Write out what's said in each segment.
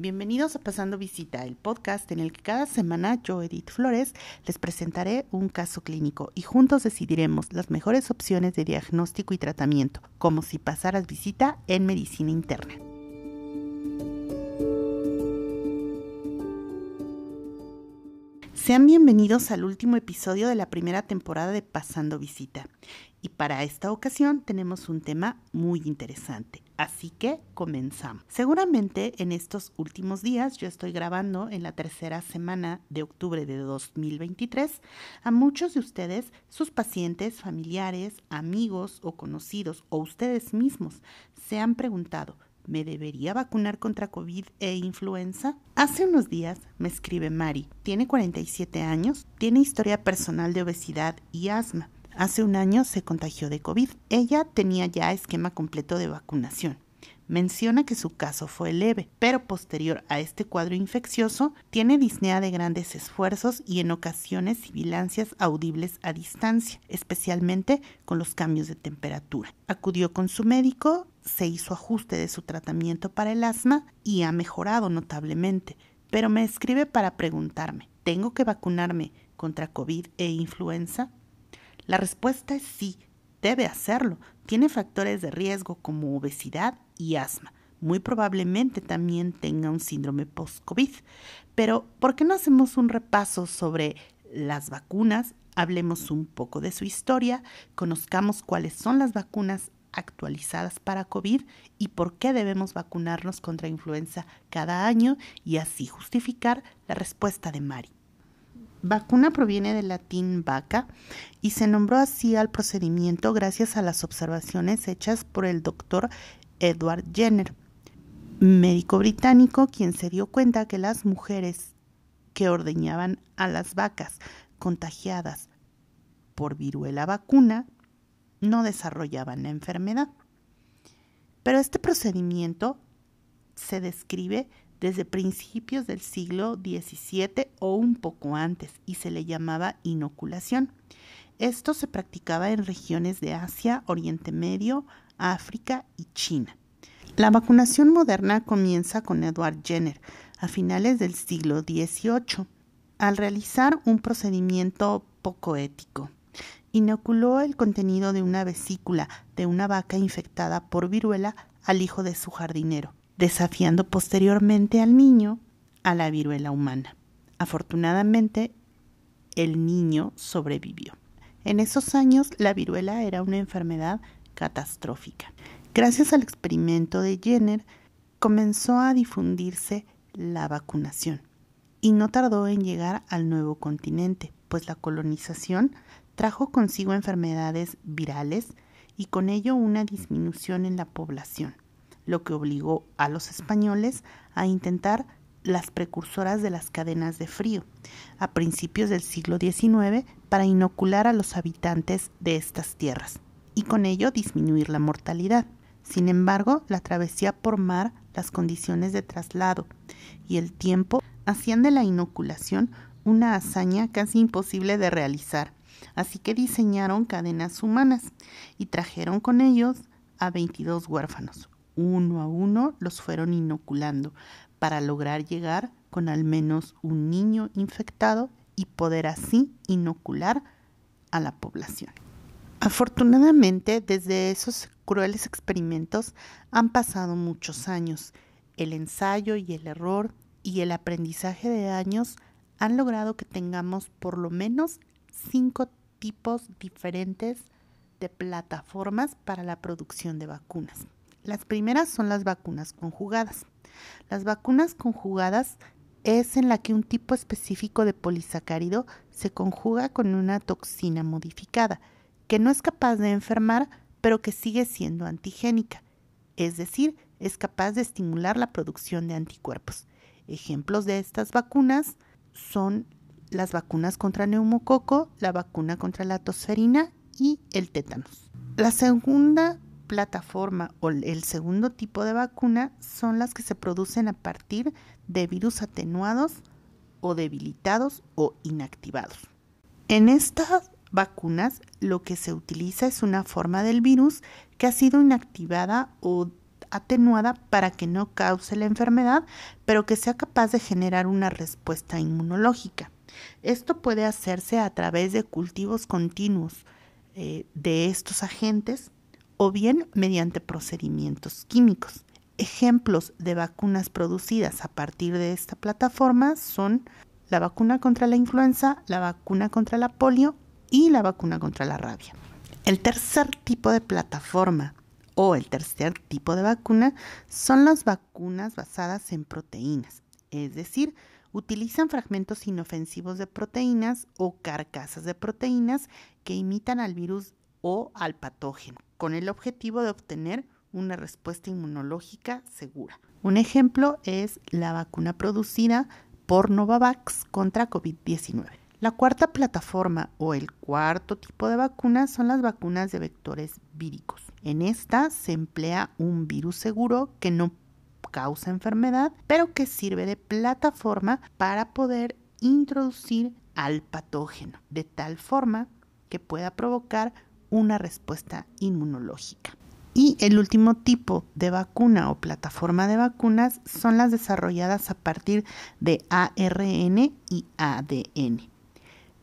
Bienvenidos a Pasando Visita, el podcast en el que cada semana yo, Edith Flores, les presentaré un caso clínico y juntos decidiremos las mejores opciones de diagnóstico y tratamiento, como si pasaras visita en medicina interna. Sean bienvenidos al último episodio de la primera temporada de Pasando Visita. Y para esta ocasión tenemos un tema muy interesante, así que comenzamos. Seguramente en estos últimos días, yo estoy grabando en la tercera semana de octubre de 2023, a muchos de ustedes, sus pacientes, familiares, amigos o conocidos o ustedes mismos se han preguntado, ¿Me debería vacunar contra COVID e influenza? Hace unos días me escribe Mari. Tiene 47 años, tiene historia personal de obesidad y asma. Hace un año se contagió de COVID. Ella tenía ya esquema completo de vacunación. Menciona que su caso fue leve, pero posterior a este cuadro infeccioso tiene disnea de grandes esfuerzos y en ocasiones sibilancias audibles a distancia, especialmente con los cambios de temperatura. Acudió con su médico, se hizo ajuste de su tratamiento para el asma y ha mejorado notablemente, pero me escribe para preguntarme, ¿tengo que vacunarme contra COVID e influenza? La respuesta es sí, debe hacerlo. Tiene factores de riesgo como obesidad y asma. Muy probablemente también tenga un síndrome post-COVID. Pero, ¿por qué no hacemos un repaso sobre las vacunas? Hablemos un poco de su historia, conozcamos cuáles son las vacunas actualizadas para COVID y por qué debemos vacunarnos contra influenza cada año y así justificar la respuesta de Mari. Vacuna proviene del latín vaca y se nombró así al procedimiento gracias a las observaciones hechas por el doctor Edward Jenner, médico británico quien se dio cuenta que las mujeres que ordeñaban a las vacas contagiadas por viruela vacuna no desarrollaban la enfermedad. Pero este procedimiento se describe desde principios del siglo XVII o un poco antes y se le llamaba inoculación. Esto se practicaba en regiones de Asia, Oriente Medio, África y China. La vacunación moderna comienza con Edward Jenner a finales del siglo XVIII, al realizar un procedimiento poco ético. Inoculó el contenido de una vesícula de una vaca infectada por viruela al hijo de su jardinero desafiando posteriormente al niño a la viruela humana. Afortunadamente, el niño sobrevivió. En esos años, la viruela era una enfermedad catastrófica. Gracias al experimento de Jenner, comenzó a difundirse la vacunación y no tardó en llegar al nuevo continente, pues la colonización trajo consigo enfermedades virales y con ello una disminución en la población lo que obligó a los españoles a intentar las precursoras de las cadenas de frío a principios del siglo XIX para inocular a los habitantes de estas tierras y con ello disminuir la mortalidad. Sin embargo, la travesía por mar, las condiciones de traslado y el tiempo hacían de la inoculación una hazaña casi imposible de realizar, así que diseñaron cadenas humanas y trajeron con ellos a 22 huérfanos, uno a uno los fueron inoculando para lograr llegar con al menos un niño infectado y poder así inocular a la población. Afortunadamente, desde esos crueles experimentos han pasado muchos años. El ensayo y el error y el aprendizaje de años han logrado que tengamos por lo menos cinco tipos diferentes de plataformas para la producción de vacunas. Las primeras son las vacunas conjugadas. Las vacunas conjugadas es en la que un tipo específico de polisacárido se conjuga con una toxina modificada, que no es capaz de enfermar, pero que sigue siendo antigénica, es decir, es capaz de estimular la producción de anticuerpos. Ejemplos de estas vacunas son las vacunas contra neumococo, la vacuna contra la tosferina y el tétanos. La segunda plataforma o el segundo tipo de vacuna son las que se producen a partir de virus atenuados o debilitados o inactivados. En estas vacunas lo que se utiliza es una forma del virus que ha sido inactivada o atenuada para que no cause la enfermedad, pero que sea capaz de generar una respuesta inmunológica. Esto puede hacerse a través de cultivos continuos eh, de estos agentes o bien mediante procedimientos químicos. Ejemplos de vacunas producidas a partir de esta plataforma son la vacuna contra la influenza, la vacuna contra la polio y la vacuna contra la rabia. El tercer tipo de plataforma o el tercer tipo de vacuna son las vacunas basadas en proteínas, es decir, utilizan fragmentos inofensivos de proteínas o carcasas de proteínas que imitan al virus o al patógeno, con el objetivo de obtener una respuesta inmunológica segura. Un ejemplo es la vacuna producida por Novavax contra COVID-19. La cuarta plataforma o el cuarto tipo de vacuna son las vacunas de vectores víricos. En esta se emplea un virus seguro que no causa enfermedad, pero que sirve de plataforma para poder introducir al patógeno, de tal forma que pueda provocar una respuesta inmunológica. Y el último tipo de vacuna o plataforma de vacunas son las desarrolladas a partir de ARN y ADN.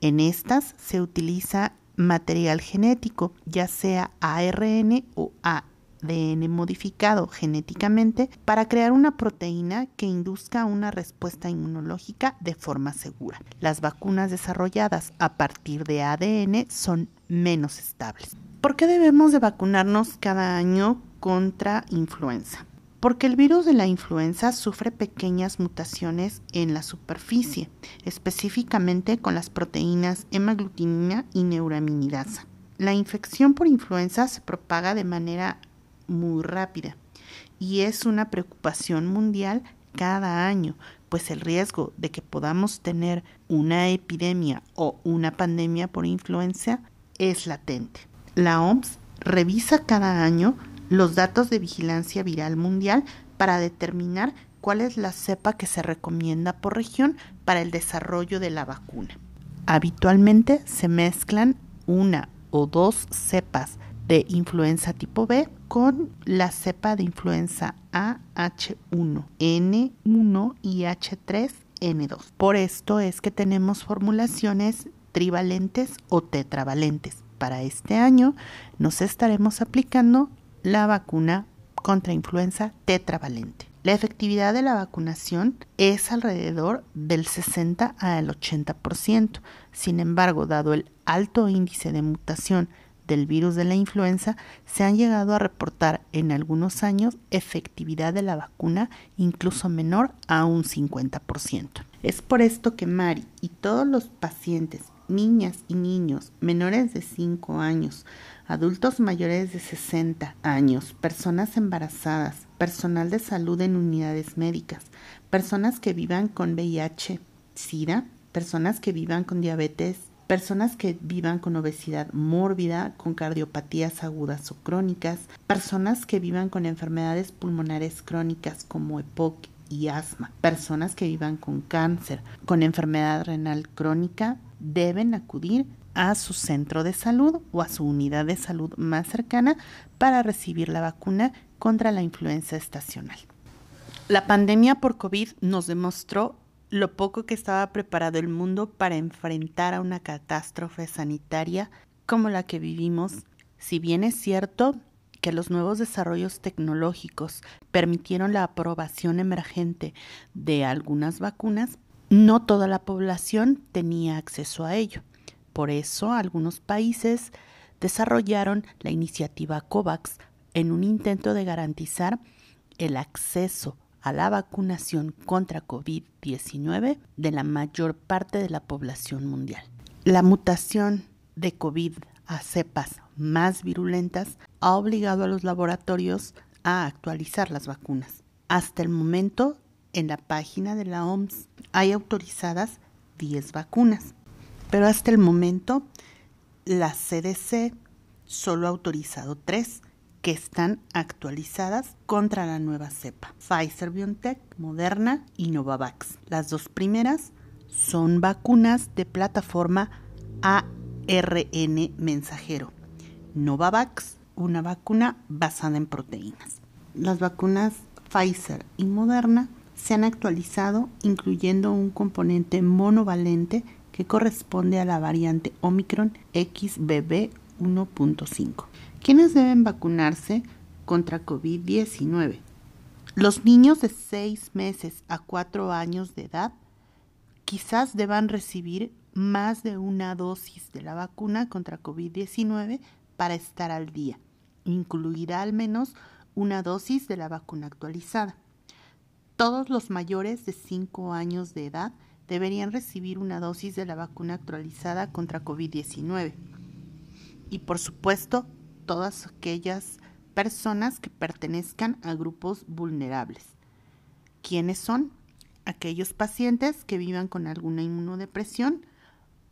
En estas se utiliza material genético, ya sea ARN o ADN modificado genéticamente, para crear una proteína que induzca una respuesta inmunológica de forma segura. Las vacunas desarrolladas a partir de ADN son menos estables. ¿Por qué debemos de vacunarnos cada año contra influenza? Porque el virus de la influenza sufre pequeñas mutaciones en la superficie, específicamente con las proteínas hemaglutinina y neuraminidasa. La infección por influenza se propaga de manera muy rápida y es una preocupación mundial cada año, pues el riesgo de que podamos tener una epidemia o una pandemia por influenza es latente. La OMS revisa cada año los datos de vigilancia viral mundial para determinar cuál es la cepa que se recomienda por región para el desarrollo de la vacuna. Habitualmente se mezclan una o dos cepas de influenza tipo B con la cepa de influenza A, H1, N1 y H3N2. Por esto es que tenemos formulaciones trivalentes o tetravalentes para este año nos estaremos aplicando la vacuna contra influenza tetravalente. La efectividad de la vacunación es alrededor del 60 al 80%. Sin embargo, dado el alto índice de mutación del virus de la influenza, se han llegado a reportar en algunos años efectividad de la vacuna incluso menor a un 50%. Es por esto que Mari y todos los pacientes niñas y niños menores de 5 años, adultos mayores de 60 años, personas embarazadas, personal de salud en unidades médicas, personas que vivan con VIH, SIDA, personas que vivan con diabetes, personas que vivan con obesidad mórbida, con cardiopatías agudas o crónicas, personas que vivan con enfermedades pulmonares crónicas como EPOC y asma, personas que vivan con cáncer, con enfermedad renal crónica, deben acudir a su centro de salud o a su unidad de salud más cercana para recibir la vacuna contra la influenza estacional. La pandemia por COVID nos demostró lo poco que estaba preparado el mundo para enfrentar a una catástrofe sanitaria como la que vivimos. Si bien es cierto que los nuevos desarrollos tecnológicos permitieron la aprobación emergente de algunas vacunas, no toda la población tenía acceso a ello. Por eso algunos países desarrollaron la iniciativa COVAX en un intento de garantizar el acceso a la vacunación contra COVID-19 de la mayor parte de la población mundial. La mutación de COVID a cepas más virulentas ha obligado a los laboratorios a actualizar las vacunas. Hasta el momento en la página de la OMS hay autorizadas 10 vacunas, pero hasta el momento la CDC solo ha autorizado 3 que están actualizadas contra la nueva cepa, Pfizer BioNTech, Moderna y Novavax. Las dos primeras son vacunas de plataforma ARN mensajero. Novavax, una vacuna basada en proteínas. las vacunas Pfizer y Moderna se han actualizado incluyendo un componente monovalente que corresponde a la variante Omicron XBB 1.5. ¿Quiénes deben vacunarse contra COVID-19? Los niños de 6 meses a 4 años de edad quizás deban recibir más de una dosis de la vacuna contra COVID-19 para estar al día. Incluirá al menos una dosis de la vacuna actualizada. Todos los mayores de 5 años de edad deberían recibir una dosis de la vacuna actualizada contra COVID-19. Y por supuesto, todas aquellas personas que pertenezcan a grupos vulnerables. ¿Quiénes son? Aquellos pacientes que vivan con alguna inmunodepresión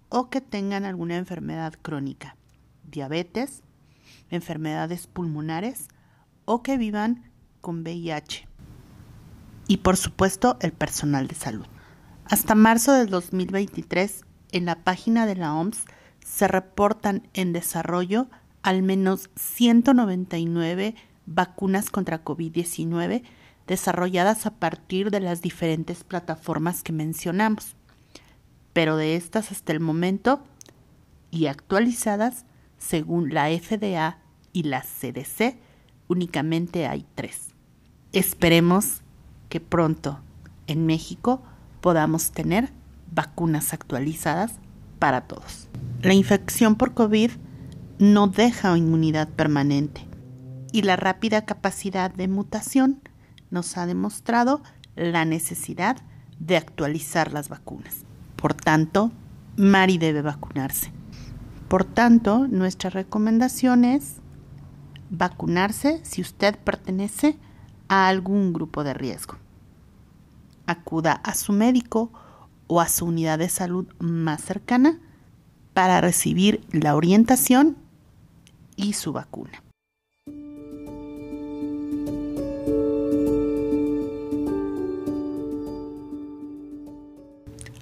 o que tengan alguna enfermedad crónica, diabetes, enfermedades pulmonares o que vivan con VIH. Y por supuesto el personal de salud. Hasta marzo del 2023, en la página de la OMS se reportan en desarrollo al menos 199 vacunas contra COVID-19 desarrolladas a partir de las diferentes plataformas que mencionamos. Pero de estas hasta el momento y actualizadas, según la FDA y la CDC, únicamente hay tres. Esperemos que pronto en México podamos tener vacunas actualizadas para todos. La infección por COVID no deja inmunidad permanente y la rápida capacidad de mutación nos ha demostrado la necesidad de actualizar las vacunas. Por tanto, Mari debe vacunarse. Por tanto, nuestra recomendación es vacunarse si usted pertenece a algún grupo de riesgo. Acuda a su médico o a su unidad de salud más cercana para recibir la orientación y su vacuna.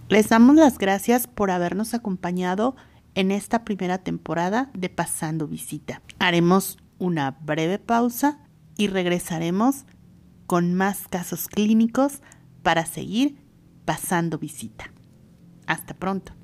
Les damos las gracias por habernos acompañado en esta primera temporada de Pasando Visita. Haremos una breve pausa y regresaremos con más casos clínicos para seguir pasando visita. Hasta pronto.